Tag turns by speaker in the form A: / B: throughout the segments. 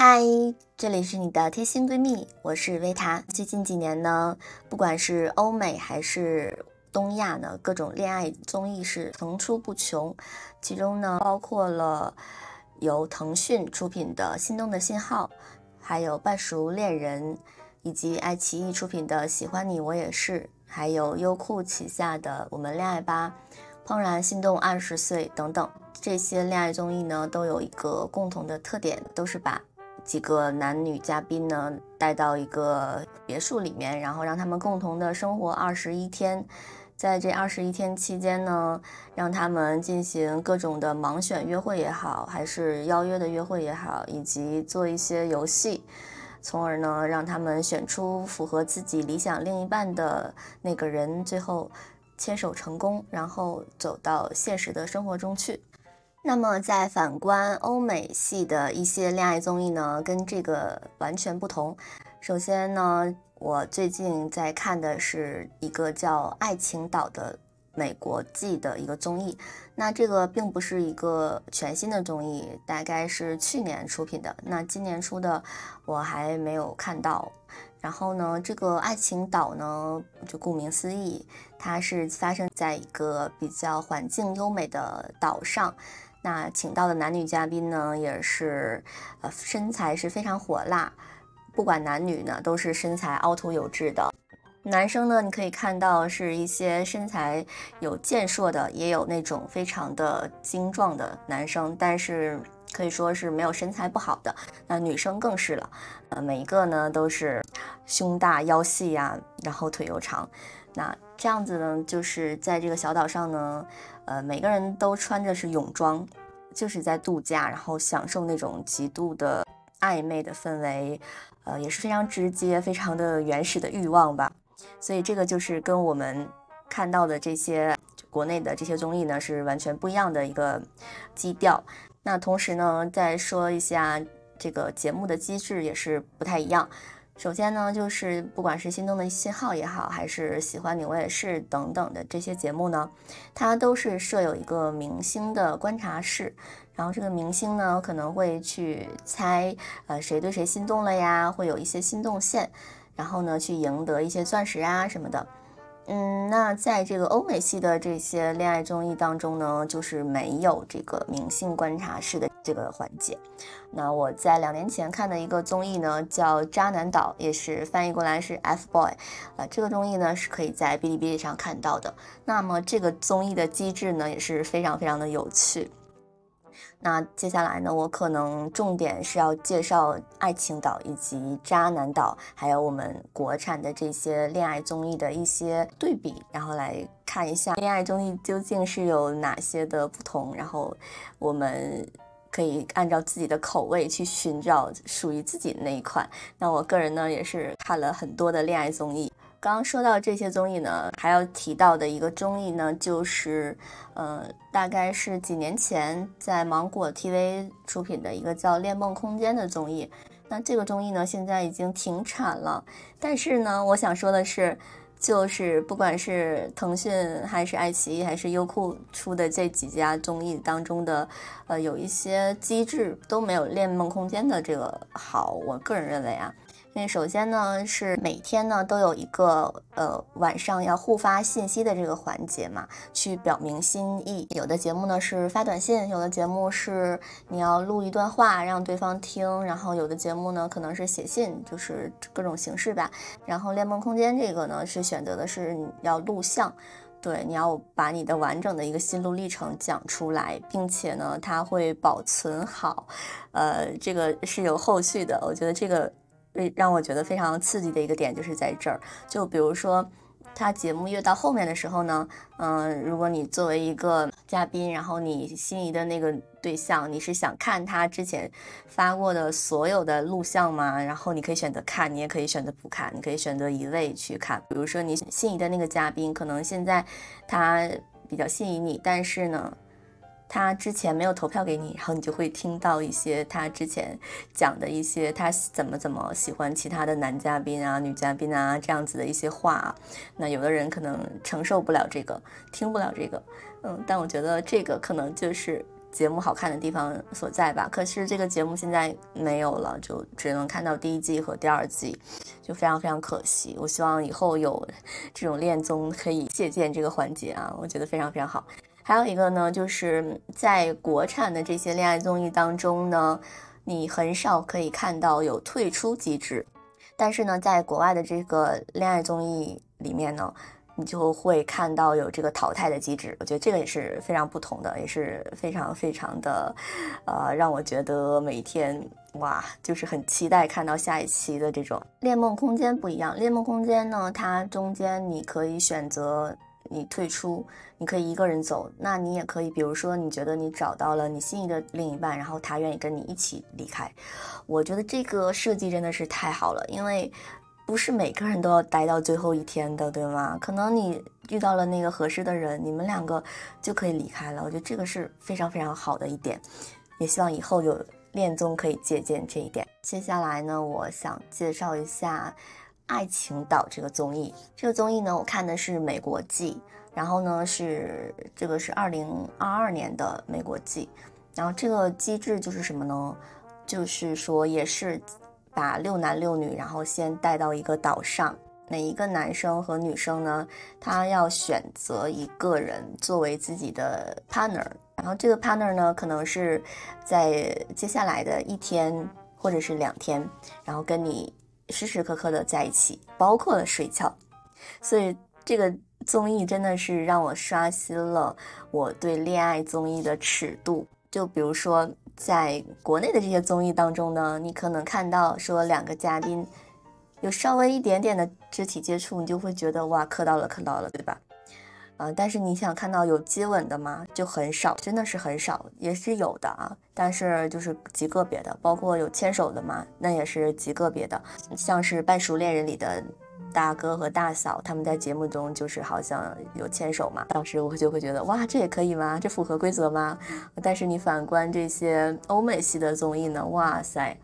A: 嗨，这里是你的贴心闺蜜，我是维塔。最近几年呢，不管是欧美还是东亚呢，各种恋爱综艺是层出不穷。其中呢，包括了由腾讯出品的《心动的信号》，还有《半熟恋人》，以及爱奇艺出品的《喜欢你我也是》，还有优酷旗下的《我们恋爱吧》、《怦然心动二十岁》等等。这些恋爱综艺呢，都有一个共同的特点，都是把几个男女嘉宾呢带到一个别墅里面，然后让他们共同的生活二十一天。在这二十一天期间呢，让他们进行各种的盲选约会也好，还是邀约的约会也好，以及做一些游戏，从而呢让他们选出符合自己理想另一半的那个人，最后牵手成功，然后走到现实的生活中去。那么，在反观欧美系的一些恋爱综艺呢，跟这个完全不同。首先呢，我最近在看的是一个叫《爱情岛》的美国季的一个综艺。那这个并不是一个全新的综艺，大概是去年出品的。那今年出的我还没有看到。然后呢，这个《爱情岛》呢，就顾名思义，它是发生在一个比较环境优美的岛上。那请到的男女嘉宾呢，也是，呃，身材是非常火辣，不管男女呢，都是身材凹凸有致的。男生呢，你可以看到是一些身材有健硕的，也有那种非常的精壮的男生，但是可以说是没有身材不好的。那女生更是了，呃，每一个呢都是胸大腰细呀，然后腿又长。那这样子呢，就是在这个小岛上呢。呃，每个人都穿着是泳装，就是在度假，然后享受那种极度的暧昧的氛围，呃，也是非常直接、非常的原始的欲望吧。所以这个就是跟我们看到的这些国内的这些综艺呢是完全不一样的一个基调。那同时呢，再说一下这个节目的机制也是不太一样。首先呢，就是不管是心动的信号也好，还是喜欢你我也是等等的这些节目呢，它都是设有一个明星的观察室，然后这个明星呢可能会去猜，呃，谁对谁心动了呀，会有一些心动线，然后呢去赢得一些钻石啊什么的。嗯，那在这个欧美系的这些恋爱综艺当中呢，就是没有这个明星观察室的这个环节。那我在两年前看的一个综艺呢，叫《渣男岛》，也是翻译过来是 F Boy，啊，这个综艺呢是可以在哔哩哔哩上看到的。那么这个综艺的机制呢也是非常非常的有趣。那接下来呢，我可能重点是要介绍《爱情岛》以及《渣男岛》，还有我们国产的这些恋爱综艺的一些对比，然后来看一下恋爱综艺究竟是有哪些的不同，然后我们可以按照自己的口味去寻找属于自己的那一款。那我个人呢，也是看了很多的恋爱综艺。刚刚说到这些综艺呢，还要提到的一个综艺呢，就是，呃，大概是几年前在芒果 TV 出品的一个叫《恋梦空间》的综艺。那这个综艺呢，现在已经停产了。但是呢，我想说的是，就是不管是腾讯还是爱奇艺还是优酷出的这几家综艺当中的，呃，有一些机制都没有《恋梦空间》的这个好。我个人认为啊。那首先呢，是每天呢都有一个呃晚上要互发信息的这个环节嘛，去表明心意。有的节目呢是发短信，有的节目是你要录一段话让对方听，然后有的节目呢可能是写信，就是各种形式吧。然后恋梦空间这个呢是选择的是你要录像，对，你要把你的完整的一个心路历程讲出来，并且呢它会保存好，呃，这个是有后续的。我觉得这个。让我觉得非常刺激的一个点就是在这儿，就比如说，他节目越到后面的时候呢，嗯，如果你作为一个嘉宾，然后你心仪的那个对象，你是想看他之前发过的所有的录像吗？然后你可以选择看，你也可以选择不看，你可以选择一位去看。比如说你心仪的那个嘉宾，可能现在他比较心仪你，但是呢。他之前没有投票给你，然后你就会听到一些他之前讲的一些他怎么怎么喜欢其他的男嘉宾啊、女嘉宾啊这样子的一些话。那有的人可能承受不了这个，听不了这个，嗯，但我觉得这个可能就是节目好看的地方所在吧。可是这个节目现在没有了，就只能看到第一季和第二季，就非常非常可惜。我希望以后有这种恋综可以借鉴这个环节啊，我觉得非常非常好。还有一个呢，就是在国产的这些恋爱综艺当中呢，你很少可以看到有退出机制，但是呢，在国外的这个恋爱综艺里面呢，你就会看到有这个淘汰的机制。我觉得这个也是非常不同的，也是非常非常的，呃，让我觉得每天哇，就是很期待看到下一期的这种恋梦空间不一样。恋梦空间呢，它中间你可以选择。你退出，你可以一个人走，那你也可以，比如说你觉得你找到了你心仪的另一半，然后他愿意跟你一起离开，我觉得这个设计真的是太好了，因为不是每个人都要待到最后一天的，对吗？可能你遇到了那个合适的人，你们两个就可以离开了，我觉得这个是非常非常好的一点，也希望以后有恋综可以借鉴这一点。接下来呢，我想介绍一下。爱情岛这个综艺，这个综艺呢，我看的是美国季，然后呢是这个是二零二二年的美国季，然后这个机制就是什么呢？就是说也是把六男六女，然后先带到一个岛上，每一个男生和女生呢，他要选择一个人作为自己的 partner，然后这个 partner 呢，可能是在接下来的一天或者是两天，然后跟你。时时刻刻的在一起，包括了睡觉，所以这个综艺真的是让我刷新了我对恋爱综艺的尺度。就比如说，在国内的这些综艺当中呢，你可能看到说两个嘉宾有稍微一点点的肢体接触，你就会觉得哇，磕到了，磕到了，对吧？啊，但是你想看到有接吻的吗？就很少，真的是很少，也是有的啊，但是就是极个别的，包括有牵手的嘛，那也是极个别的。像是《半熟恋人》里的大哥和大嫂，他们在节目中就是好像有牵手嘛，当时我就会觉得哇，这也可以吗？这符合规则吗？但是你反观这些欧美系的综艺呢，哇塞！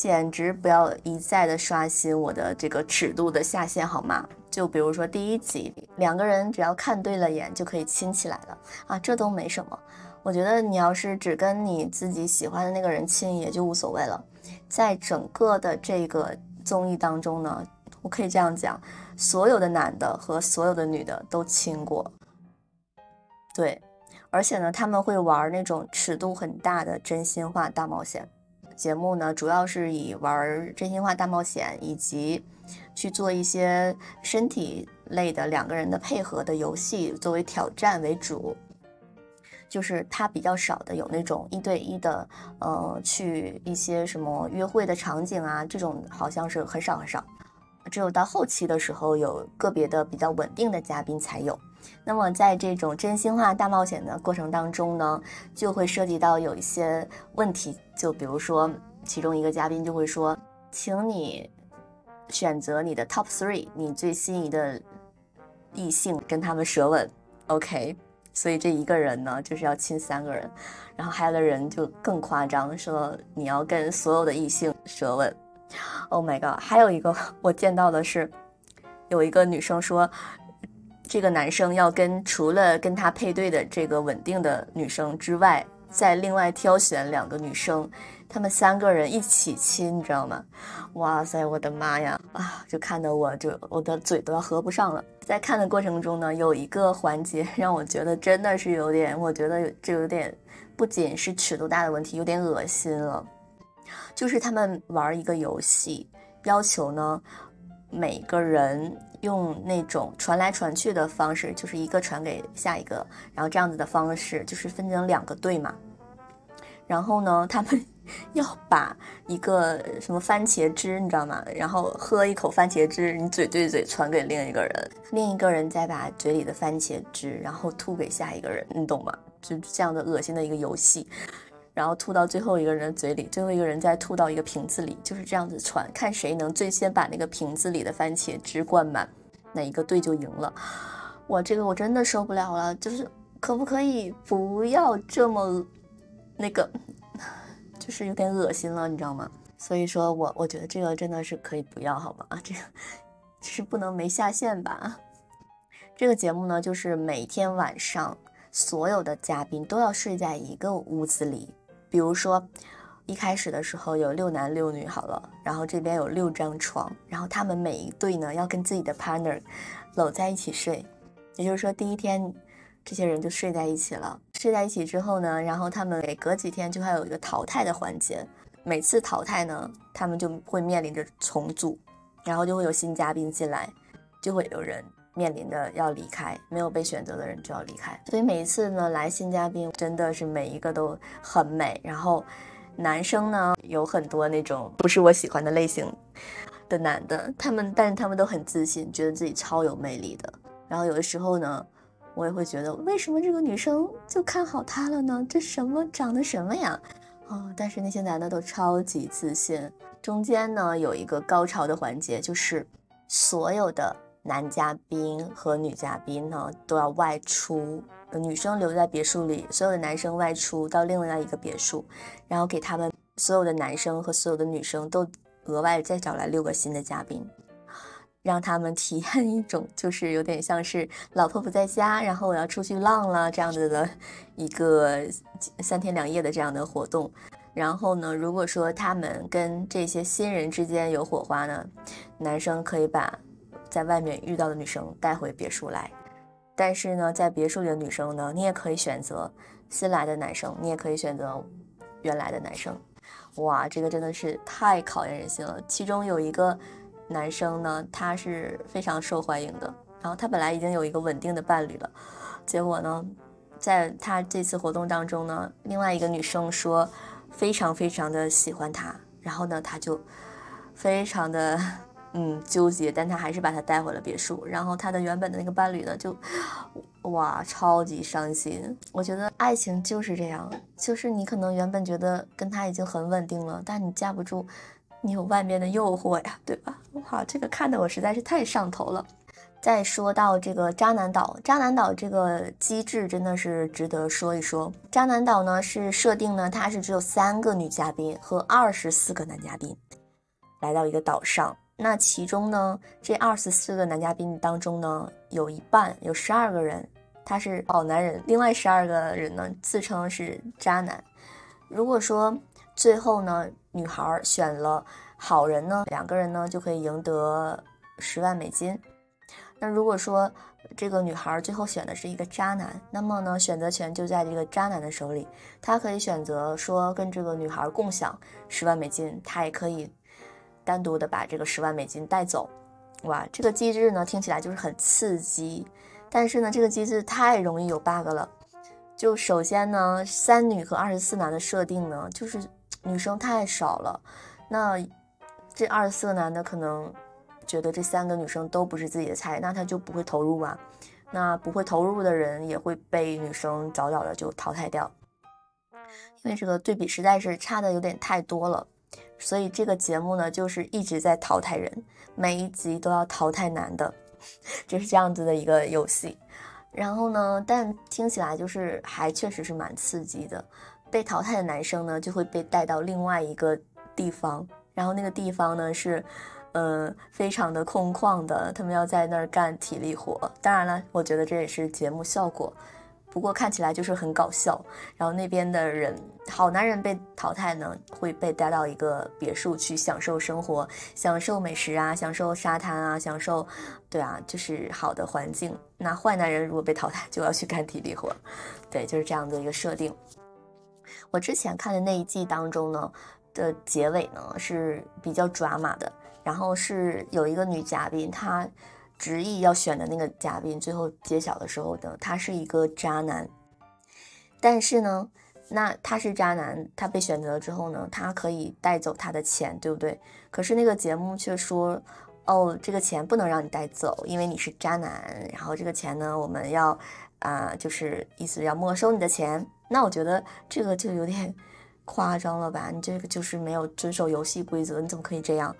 A: 简直不要一再的刷新我的这个尺度的下限好吗？就比如说第一集，两个人只要看对了眼就可以亲起来了啊，这都没什么。我觉得你要是只跟你自己喜欢的那个人亲，也就无所谓了。在整个的这个综艺当中呢，我可以这样讲，所有的男的和所有的女的都亲过，对，而且呢，他们会玩那种尺度很大的真心话大冒险。节目呢，主要是以玩真心话大冒险，以及去做一些身体类的两个人的配合的游戏作为挑战为主。就是它比较少的有那种一对一的，呃，去一些什么约会的场景啊，这种好像是很少很少。只有到后期的时候，有个别的比较稳定的嘉宾才有。那么在这种真心话大冒险的过程当中呢，就会涉及到有一些问题，就比如说其中一个嘉宾就会说，请你选择你的 top three，你最心仪的异性跟他们舌吻，OK？所以这一个人呢就是要亲三个人，然后还有的人就更夸张，说你要跟所有的异性舌吻，Oh my god！还有一个我见到的是，有一个女生说。这个男生要跟除了跟他配对的这个稳定的女生之外，再另外挑选两个女生，他们三个人一起亲，你知道吗？哇塞，我的妈呀！啊，就看得我就我的嘴都要合不上了。在看的过程中呢，有一个环节让我觉得真的是有点，我觉得这有点不仅是尺度大的问题，有点恶心了。就是他们玩一个游戏，要求呢每个人。用那种传来传去的方式，就是一个传给下一个，然后这样子的方式，就是分成两个队嘛。然后呢，他们要把一个什么番茄汁，你知道吗？然后喝一口番茄汁，你嘴对嘴传给另一个人，另一个人再把嘴里的番茄汁，然后吐给下一个人，你懂吗？就这样的恶心的一个游戏。然后吐到最后一个人嘴里，最后一个人再吐到一个瓶子里，就是这样子传，看谁能最先把那个瓶子里的番茄汁灌满，哪一个队就赢了。我这个我真的受不了了，就是可不可以不要这么那个，就是有点恶心了，你知道吗？所以说我我觉得这个真的是可以不要好吗？啊这个是不能没下线吧？这个节目呢，就是每天晚上所有的嘉宾都要睡在一个屋子里。比如说，一开始的时候有六男六女好了，然后这边有六张床，然后他们每一对呢要跟自己的 partner 搂在一起睡。也就是说，第一天这些人就睡在一起了。睡在一起之后呢，然后他们每隔几天就还有一个淘汰的环节。每次淘汰呢，他们就会面临着重组，然后就会有新嘉宾进来，就会有人面临着要离开，没有被选择的人就要离开。所以每一次呢来新嘉宾，真的是每一个都很美。然后男生呢有很多那种不是我喜欢的类型的男的，他们但是他们都很自信，觉得自己超有魅力的。然后有的时候呢，我也会觉得为什么这个女生就看好他了呢？这什么长得什么呀？哦，但是那些男的都超级自信。中间呢有一个高潮的环节，就是所有的男嘉宾和女嘉宾呢都要外出，女生留在别墅里，所有的男生外出到另外一个别墅，然后给他们所有的男生和所有的女生都额外再找来六个新的嘉宾。让他们体验一种，就是有点像是老婆不在家，然后我要出去浪了这样子的一个三天两夜的这样的活动。然后呢，如果说他们跟这些新人之间有火花呢，男生可以把在外面遇到的女生带回别墅来。但是呢，在别墅里的女生呢，你也可以选择新来的男生，你也可以选择原来的男生。哇，这个真的是太考验人心了。其中有一个。男生呢，他是非常受欢迎的。然后他本来已经有一个稳定的伴侣了，结果呢，在他这次活动当中呢，另外一个女生说非常非常的喜欢他，然后呢，他就非常的嗯纠结，但他还是把他带回了别墅。然后他的原本的那个伴侣呢，就哇超级伤心。我觉得爱情就是这样，就是你可能原本觉得跟他已经很稳定了，但你架不住。你有外面的诱惑呀，对吧？哇，这个看的我实在是太上头了。再说到这个渣男岛，渣男岛这个机制真的是值得说一说。渣男岛呢是设定呢，它是只有三个女嘉宾和二十四个男嘉宾来到一个岛上。那其中呢，这二十四个男嘉宾当中呢，有一半有十二个人他是好男人，另外十二个人呢自称是渣男。如果说最后呢，女孩选了好人呢，两个人呢就可以赢得十万美金。那如果说这个女孩最后选的是一个渣男，那么呢，选择权就在这个渣男的手里。他可以选择说跟这个女孩共享十万美金，他也可以单独的把这个十万美金带走。哇，这个机制呢听起来就是很刺激，但是呢，这个机制太容易有 bug 了。就首先呢，三女和二十四男的设定呢，就是。女生太少了，那这二十四个男的可能觉得这三个女生都不是自己的菜，那他就不会投入啊。那不会投入的人也会被女生早早的就淘汰掉，因为这个对比实在是差的有点太多了。所以这个节目呢，就是一直在淘汰人，每一集都要淘汰男的，就是这样子的一个游戏。然后呢，但听起来就是还确实是蛮刺激的。被淘汰的男生呢，就会被带到另外一个地方，然后那个地方呢是，呃，非常的空旷的，他们要在那儿干体力活。当然了，我觉得这也是节目效果，不过看起来就是很搞笑。然后那边的人，好男人被淘汰呢，会被带到一个别墅去享受生活，享受美食啊，享受沙滩啊，享受，对啊，就是好的环境。那坏男人如果被淘汰，就要去干体力活，对，就是这样的一个设定。我之前看的那一季当中呢，的结尾呢是比较抓马的，然后是有一个女嘉宾，她执意要选的那个嘉宾，最后揭晓的时候呢，他是一个渣男。但是呢，那他是渣男，他被选择之后呢，他可以带走他的钱，对不对？可是那个节目却说，哦，这个钱不能让你带走，因为你是渣男。然后这个钱呢，我们要啊，就是意思要没收你的钱。那我觉得这个就有点 夸张了吧？你这个就是没有遵守游戏规则，你怎么可以这样？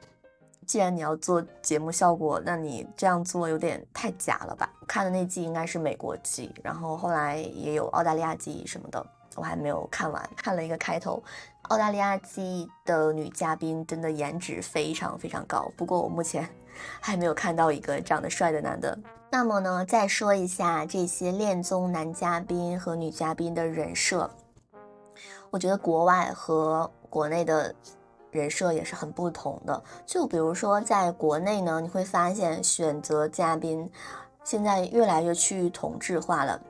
A: 既然你要做节目效果，那你这样做有点太假了吧？看的那季应该是美国季，然后后来也有澳大利亚季什么的，我还没有看完，看了一个开头。澳大利亚季的女嘉宾真的颜值非常非常高，不过我目前 还没有看到一个长得帅的男的。那么呢，再说一下这些恋综男嘉宾和女嘉宾的人设，我觉得国外和国内的人设也是很不同的。就比如说在国内呢，你会发现选择嘉宾现在越来越趋于同质化了。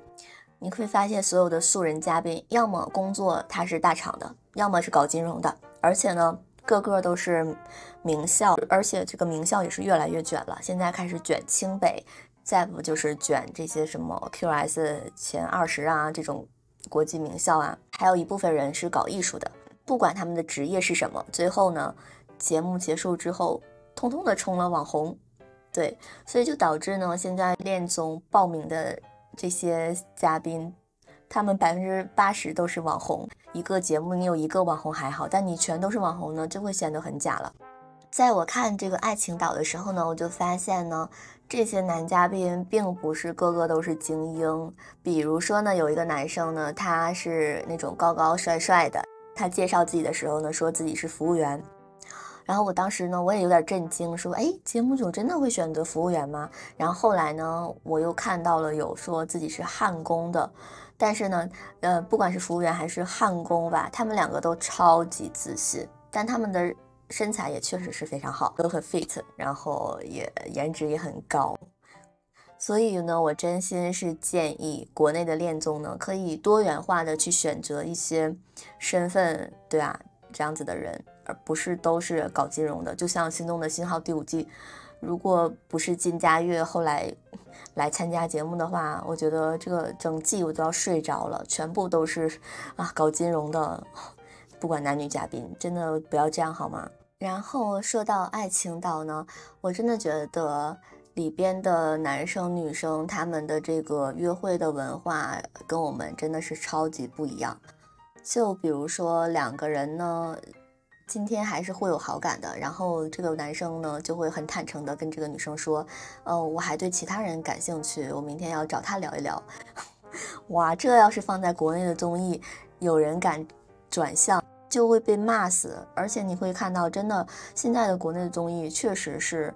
A: 你会发现所有的素人嘉宾，要么工作他是大厂的，要么是搞金融的，而且呢，个个都是名校，而且这个名校也是越来越卷了。现在开始卷清北，再不就是卷这些什么 QS 前二十啊这种国际名校啊。还有一部分人是搞艺术的，不管他们的职业是什么，最后呢，节目结束之后，通通的冲了网红。对，所以就导致呢，现在恋综报名的。这些嘉宾，他们百分之八十都是网红。一个节目你有一个网红还好，但你全都是网红呢，就会显得很假了。在我看这个爱情岛的时候呢，我就发现呢，这些男嘉宾并不是个个都是精英。比如说呢，有一个男生呢，他是那种高高帅帅的，他介绍自己的时候呢，说自己是服务员。然后我当时呢，我也有点震惊，说，哎，节目组真的会选择服务员吗？然后后来呢，我又看到了有说自己是焊工的，但是呢，呃，不管是服务员还是焊工吧，他们两个都超级自信，但他们的身材也确实是非常好，都很 fit，然后也颜值也很高。所以呢，我真心是建议国内的恋综呢，可以多元化的去选择一些身份，对啊，这样子的人。而不是都是搞金融的，就像《心动的信号》第五季，如果不是金佳悦后来来参加节目的话，我觉得这个整季我都要睡着了。全部都是啊搞金融的，不管男女嘉宾，真的不要这样好吗？然后说到爱情岛呢，我真的觉得里边的男生女生他们的这个约会的文化跟我们真的是超级不一样。就比如说两个人呢。今天还是会有好感的，然后这个男生呢就会很坦诚的跟这个女生说，呃，我还对其他人感兴趣，我明天要找他聊一聊。哇，这要是放在国内的综艺，有人敢转向就会被骂死。而且你会看到，真的现在的国内的综艺确实是，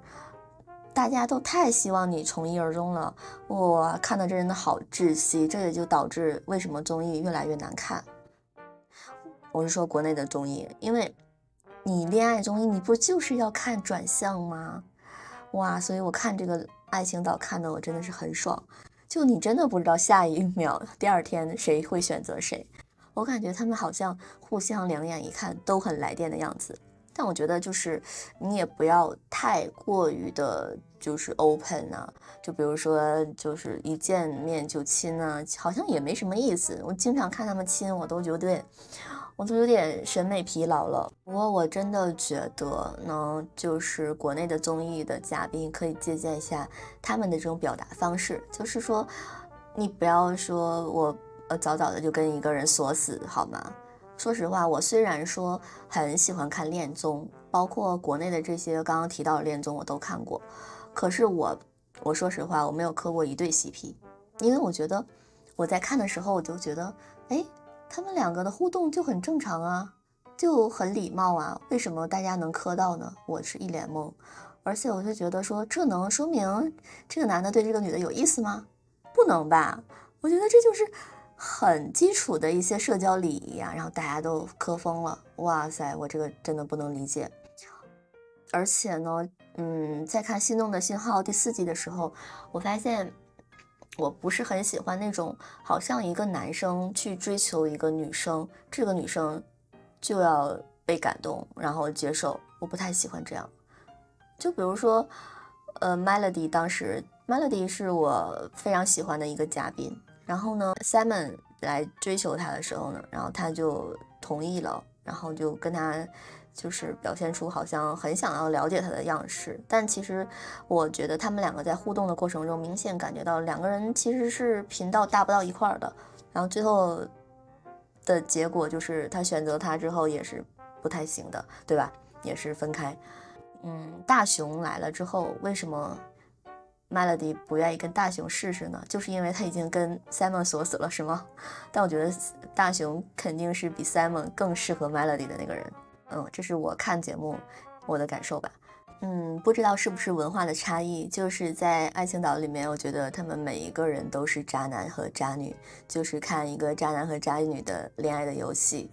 A: 大家都太希望你从一而终了。哇，看的真的好窒息，这也就导致为什么综艺越来越难看。我是说国内的综艺，因为。你恋爱综艺，你不就是要看转向吗？哇，所以我看这个爱情岛看的我真的是很爽。就你真的不知道下一秒、第二天谁会选择谁。我感觉他们好像互相两眼一看都很来电的样子。但我觉得就是你也不要太过于的，就是 open 啊。就比如说，就是一见面就亲啊，好像也没什么意思。我经常看他们亲，我都觉得。我都有点审美疲劳了。不过我真的觉得呢，就是国内的综艺的嘉宾可以借鉴一下他们的这种表达方式，就是说，你不要说我呃早早的就跟一个人锁死，好吗？说实话，我虽然说很喜欢看恋综，包括国内的这些刚刚提到的恋综我都看过，可是我我说实话，我没有磕过一对 CP，因为我觉得我在看的时候我就觉得，哎。他们两个的互动就很正常啊，就很礼貌啊，为什么大家能磕到呢？我是一脸懵，而且我就觉得说，这能说明这个男的对这个女的有意思吗？不能吧？我觉得这就是很基础的一些社交礼仪啊，然后大家都磕疯了，哇塞，我这个真的不能理解。而且呢，嗯，在看《心动的信号》第四季的时候，我发现。我不是很喜欢那种好像一个男生去追求一个女生，这个女生就要被感动，然后接受。我不太喜欢这样。就比如说，呃，Melody 当时，Melody 是我非常喜欢的一个嘉宾。然后呢，Simon 来追求她的时候呢，然后他就同意了，然后就跟他。就是表现出好像很想要了解他的样式，但其实我觉得他们两个在互动的过程中，明显感觉到两个人其实是频道搭不到一块儿的。然后最后的结果就是他选择他之后也是不太行的，对吧？也是分开。嗯，大雄来了之后，为什么 Melody 不愿意跟大熊试试呢？就是因为他已经跟 Simon 锁死了，是吗？但我觉得大熊肯定是比 Simon 更适合 Melody 的那个人。嗯，这是我看节目我的感受吧。嗯，不知道是不是文化的差异，就是在《爱情岛》里面，我觉得他们每一个人都是渣男和渣女，就是看一个渣男和渣女的恋爱的游戏。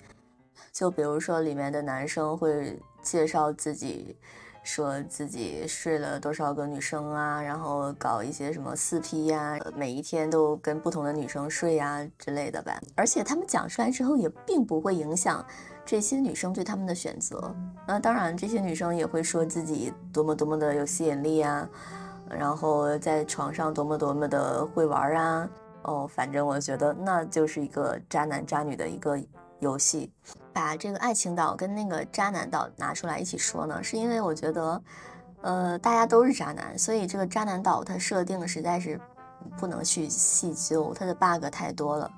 A: 就比如说里面的男生会介绍自己，说自己睡了多少个女生啊，然后搞一些什么四 P 呀，每一天都跟不同的女生睡呀之类的吧。而且他们讲出来之后，也并不会影响。这些女生对他们的选择，那当然，这些女生也会说自己多么多么的有吸引力啊，然后在床上多么多么的会玩啊。哦，反正我觉得那就是一个渣男渣女的一个游戏。把这个爱情岛跟那个渣男岛拿出来一起说呢，是因为我觉得，呃，大家都是渣男，所以这个渣男岛它设定实在是不能去细究，它的 bug 太多了。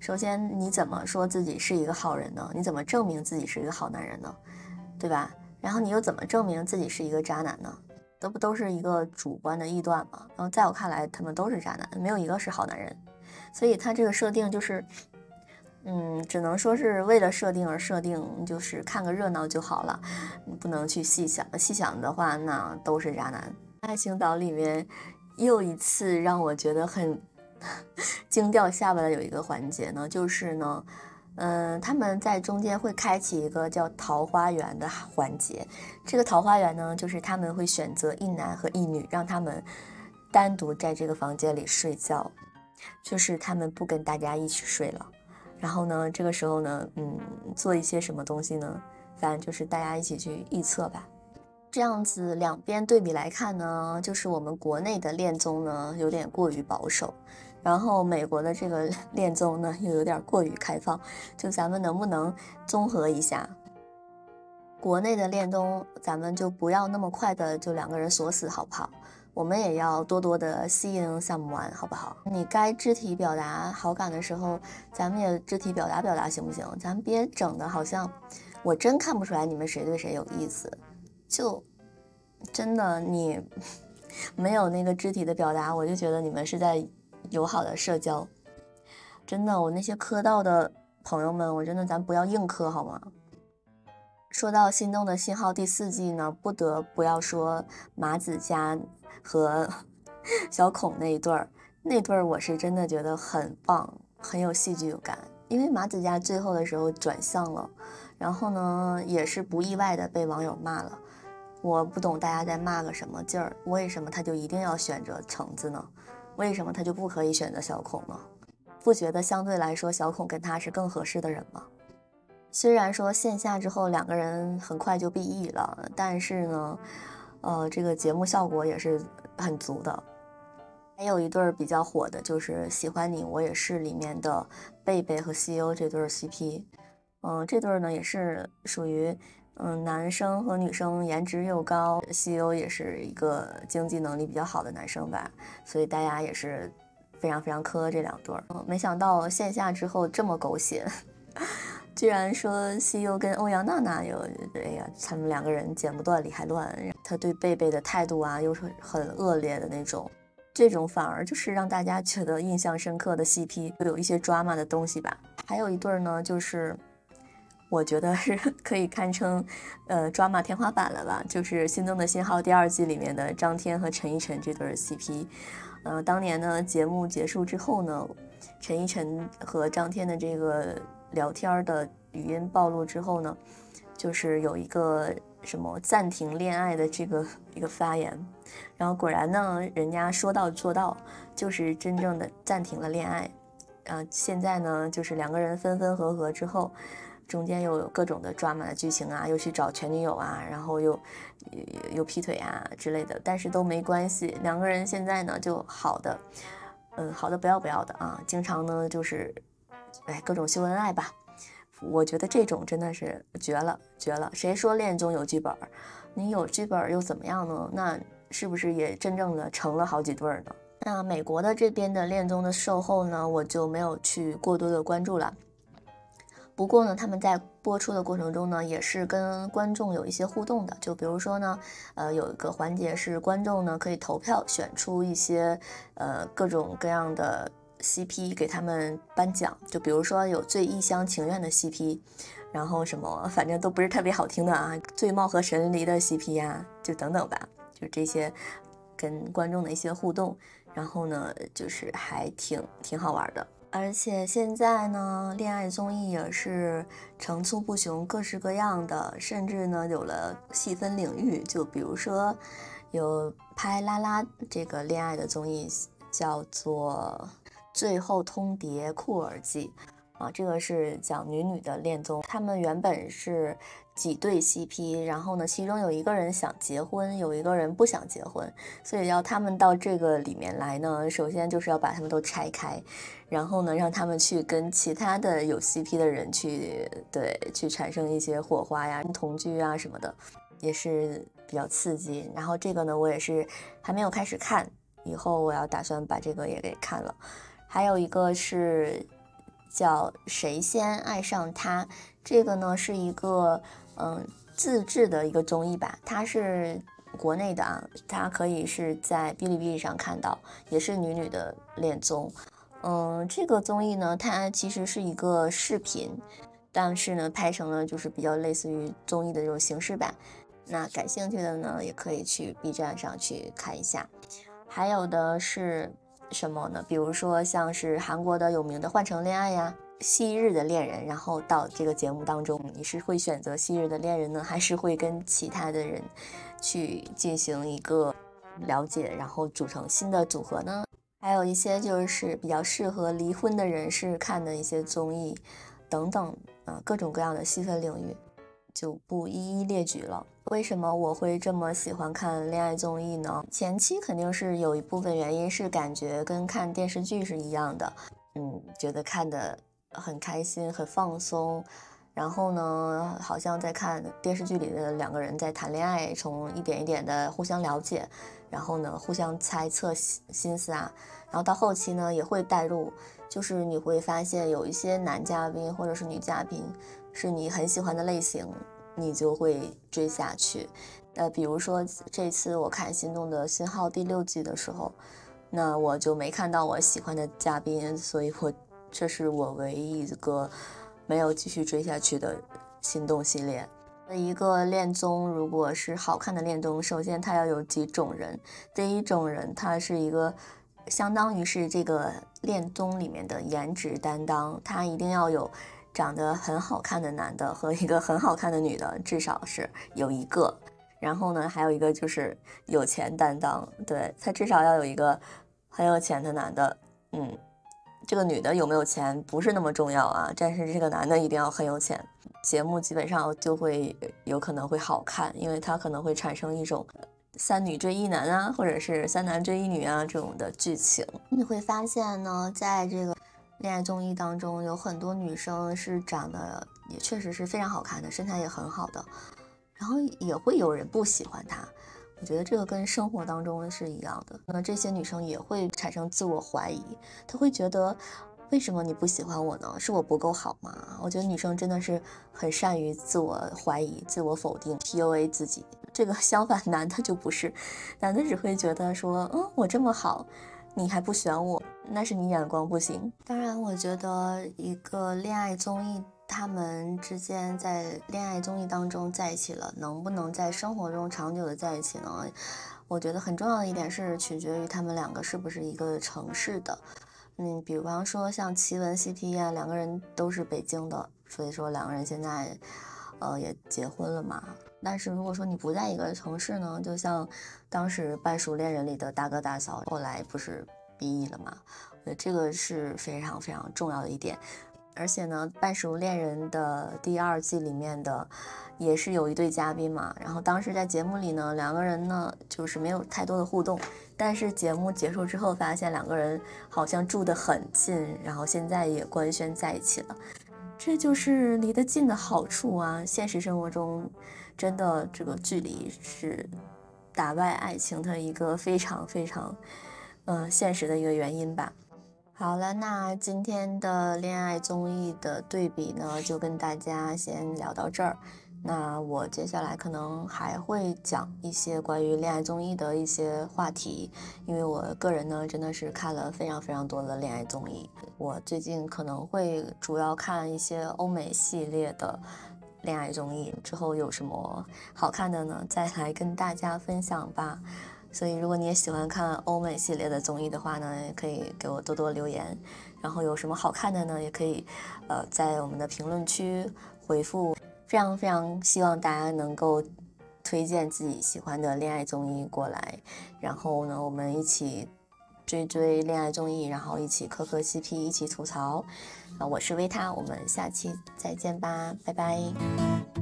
A: 首先，你怎么说自己是一个好人呢？你怎么证明自己是一个好男人呢？对吧？然后你又怎么证明自己是一个渣男呢？都不都是一个主观的臆断吗？然后在我看来，他们都是渣男，没有一个是好男人。所以他这个设定就是，嗯，只能说是为了设定而设定，就是看个热闹就好了，不能去细想。细想的话，那都是渣男。爱情岛里面又一次让我觉得很。惊掉下巴的有一个环节呢，就是呢，嗯，他们在中间会开启一个叫桃花源的环节。这个桃花源呢，就是他们会选择一男和一女，让他们单独在这个房间里睡觉，就是他们不跟大家一起睡了。然后呢，这个时候呢，嗯，做一些什么东西呢？反正就是大家一起去预测吧。这样子两边对比来看呢，就是我们国内的恋综呢有点过于保守。然后美国的这个 恋综呢，又有点过于开放，就咱们能不能综合一下？国内的恋综，咱们就不要那么快的就两个人锁死，好不好？我们也要多多的吸引 someone，好不好？你该肢体表达好感的时候，咱们也肢体表达表达，行不行？咱别整的好像我真看不出来你们谁对谁有意思，就真的你 没有那个肢体的表达，我就觉得你们是在。友好的社交，真的，我那些磕到的朋友们，我真的咱不要硬磕好吗？说到《心动的信号》第四季呢，不得不要说马子佳和 小孔那一对儿，那对儿我是真的觉得很棒，很有戏剧感。因为马子佳最后的时候转向了，然后呢，也是不意外的被网友骂了。我不懂大家在骂个什么劲儿，为什么他就一定要选择橙子呢？为什么他就不可以选择小孔呢？不觉得相对来说小孔跟他是更合适的人吗？虽然说线下之后两个人很快就 B E 了，但是呢，呃，这个节目效果也是很足的。还有一对儿比较火的就是《喜欢你我也是》里面的贝贝和西欧这对儿 CP，嗯，这对儿呢也是属于。嗯，男生和女生颜值又高，西欧也是一个经济能力比较好的男生吧，所以大家也是非常非常磕这两对儿。嗯，没想到线下之后这么狗血，居然说西欧跟欧阳娜娜有，哎呀，他们两个人剪不断理还乱，他对贝贝的态度啊又是很恶劣的那种，这种反而就是让大家觉得印象深刻的 CP，有一些 drama 的东西吧。还有一对呢，就是。我觉得是 可以堪称，呃，抓马天花板了吧？就是《心动的信号》第二季里面的张天和陈依晨这对 CP。嗯，当年呢，节目结束之后呢，陈依晨和张天的这个聊天的语音暴露之后呢，就是有一个什么暂停恋爱的这个一个发言。然后果然呢，人家说到做到，就是真正的暂停了恋爱。啊，现在呢，就是两个人分分合合之后。中间又有各种的抓马的剧情啊，又去找前女友啊，然后又又劈腿啊之类的，但是都没关系，两个人现在呢就好的，嗯，好的不要不要的啊，经常呢就是，哎，各种秀恩爱吧，我觉得这种真的是绝了绝了。谁说恋综有剧本？你有剧本又怎么样呢？那是不是也真正的成了好几对呢？那美国的这边的恋综的售后呢，我就没有去过多的关注了。不过呢，他们在播出的过程中呢，也是跟观众有一些互动的。就比如说呢，呃，有一个环节是观众呢可以投票选出一些呃各种各样的 CP 给他们颁奖。就比如说有最一厢情愿的 CP，然后什么反正都不是特别好听的啊，最貌合神离的 CP 呀，就等等吧，就这些跟观众的一些互动，然后呢，就是还挺挺好玩的。而且现在呢，恋爱综艺也是层出不穷，各式各样的，甚至呢有了细分领域。就比如说，有拍拉拉这个恋爱的综艺，叫做《最后通牒库尔记》啊，这个是讲女女的恋综。他们原本是。几对 CP，然后呢，其中有一个人想结婚，有一个人不想结婚，所以要他们到这个里面来呢，首先就是要把他们都拆开，然后呢，让他们去跟其他的有 CP 的人去对去产生一些火花呀、同居啊什么的，也是比较刺激。然后这个呢，我也是还没有开始看，以后我要打算把这个也给看了。还有一个是叫谁先爱上他，这个呢是一个。嗯，自制的一个综艺吧，它是国内的啊，它可以是在哔哩哔哩上看到，也是女女的恋综。嗯，这个综艺呢，它其实是一个视频，但是呢，拍成了就是比较类似于综艺的这种形式版。那感兴趣的呢，也可以去 B 站上去看一下。还有的是什么呢？比如说像是韩国的有名的《换乘恋爱》呀。昔日的恋人，然后到这个节目当中，你是会选择昔日的恋人呢，还是会跟其他的人去进行一个了解，然后组成新的组合呢？还有一些就是比较适合离婚的人士看的一些综艺等等啊，各种各样的细分领域就不一一列举了。为什么我会这么喜欢看恋爱综艺呢？前期肯定是有一部分原因是感觉跟看电视剧是一样的，嗯，觉得看的。很开心，很放松，然后呢，好像在看电视剧里的两个人在谈恋爱，从一点一点的互相了解，然后呢，互相猜测心心思啊，然后到后期呢，也会带入，就是你会发现有一些男嘉宾或者是女嘉宾是你很喜欢的类型，你就会追下去。呃，比如说这次我看《心动的信号》第六季的时候，那我就没看到我喜欢的嘉宾，所以我。这是我唯一一个没有继续追下去的心动系列。那一个恋综，如果是好看的恋综，首先它要有几种人。第一种人，他是一个相当于是这个恋综里面的颜值担当，他一定要有长得很好看的男的和一个很好看的女的，至少是有一个。然后呢，还有一个就是有钱担当，对他至少要有一个很有钱的男的，嗯。这个女的有没有钱不是那么重要啊，但是这个男的一定要很有钱，节目基本上就会有可能会好看，因为它可能会产生一种三女追一男啊，或者是三男追一女啊这种的剧情。你会发现呢，在这个恋爱综艺当中，有很多女生是长得也确实是非常好看的，身材也很好的，然后也会有人不喜欢她。我觉得这个跟生活当中是一样的，那这些女生也会产生自我怀疑，她会觉得，为什么你不喜欢我呢？是我不够好吗？我觉得女生真的是很善于自我怀疑、自我否定、PUA 自己。这个相反，男的就不是，男的只会觉得说，嗯，我这么好，你还不选我，那是你眼光不行。当然，我觉得一个恋爱综艺。他们之间在恋爱综艺当中在一起了，能不能在生活中长久的在一起呢？我觉得很重要的一点是取决于他们两个是不是一个城市的。嗯，比方说像奇闻 CP 啊，两个人都是北京的，所以说两个人现在呃也结婚了嘛。但是如果说你不在一个城市呢，就像当时《半熟恋人》里的大哥大嫂，后来不是 BE 了嘛？呃这个是非常非常重要的一点。而且呢，《半熟恋人》的第二季里面的也是有一对嘉宾嘛，然后当时在节目里呢，两个人呢就是没有太多的互动，但是节目结束之后发现两个人好像住得很近，然后现在也官宣在一起了，这就是离得近的好处啊！现实生活中，真的这个距离是打败爱情的一个非常非常，呃，现实的一个原因吧。好了，那今天的恋爱综艺的对比呢，就跟大家先聊到这儿。那我接下来可能还会讲一些关于恋爱综艺的一些话题，因为我个人呢真的是看了非常非常多的恋爱综艺。我最近可能会主要看一些欧美系列的恋爱综艺，之后有什么好看的呢，再来跟大家分享吧。所以，如果你也喜欢看欧美系列的综艺的话呢，也可以给我多多留言。然后有什么好看的呢，也可以，呃，在我们的评论区回复。非常非常希望大家能够推荐自己喜欢的恋爱综艺过来，然后呢，我们一起追追恋爱综艺，然后一起磕磕 CP，一起吐槽。啊，我是维他，我们下期再见吧，拜拜。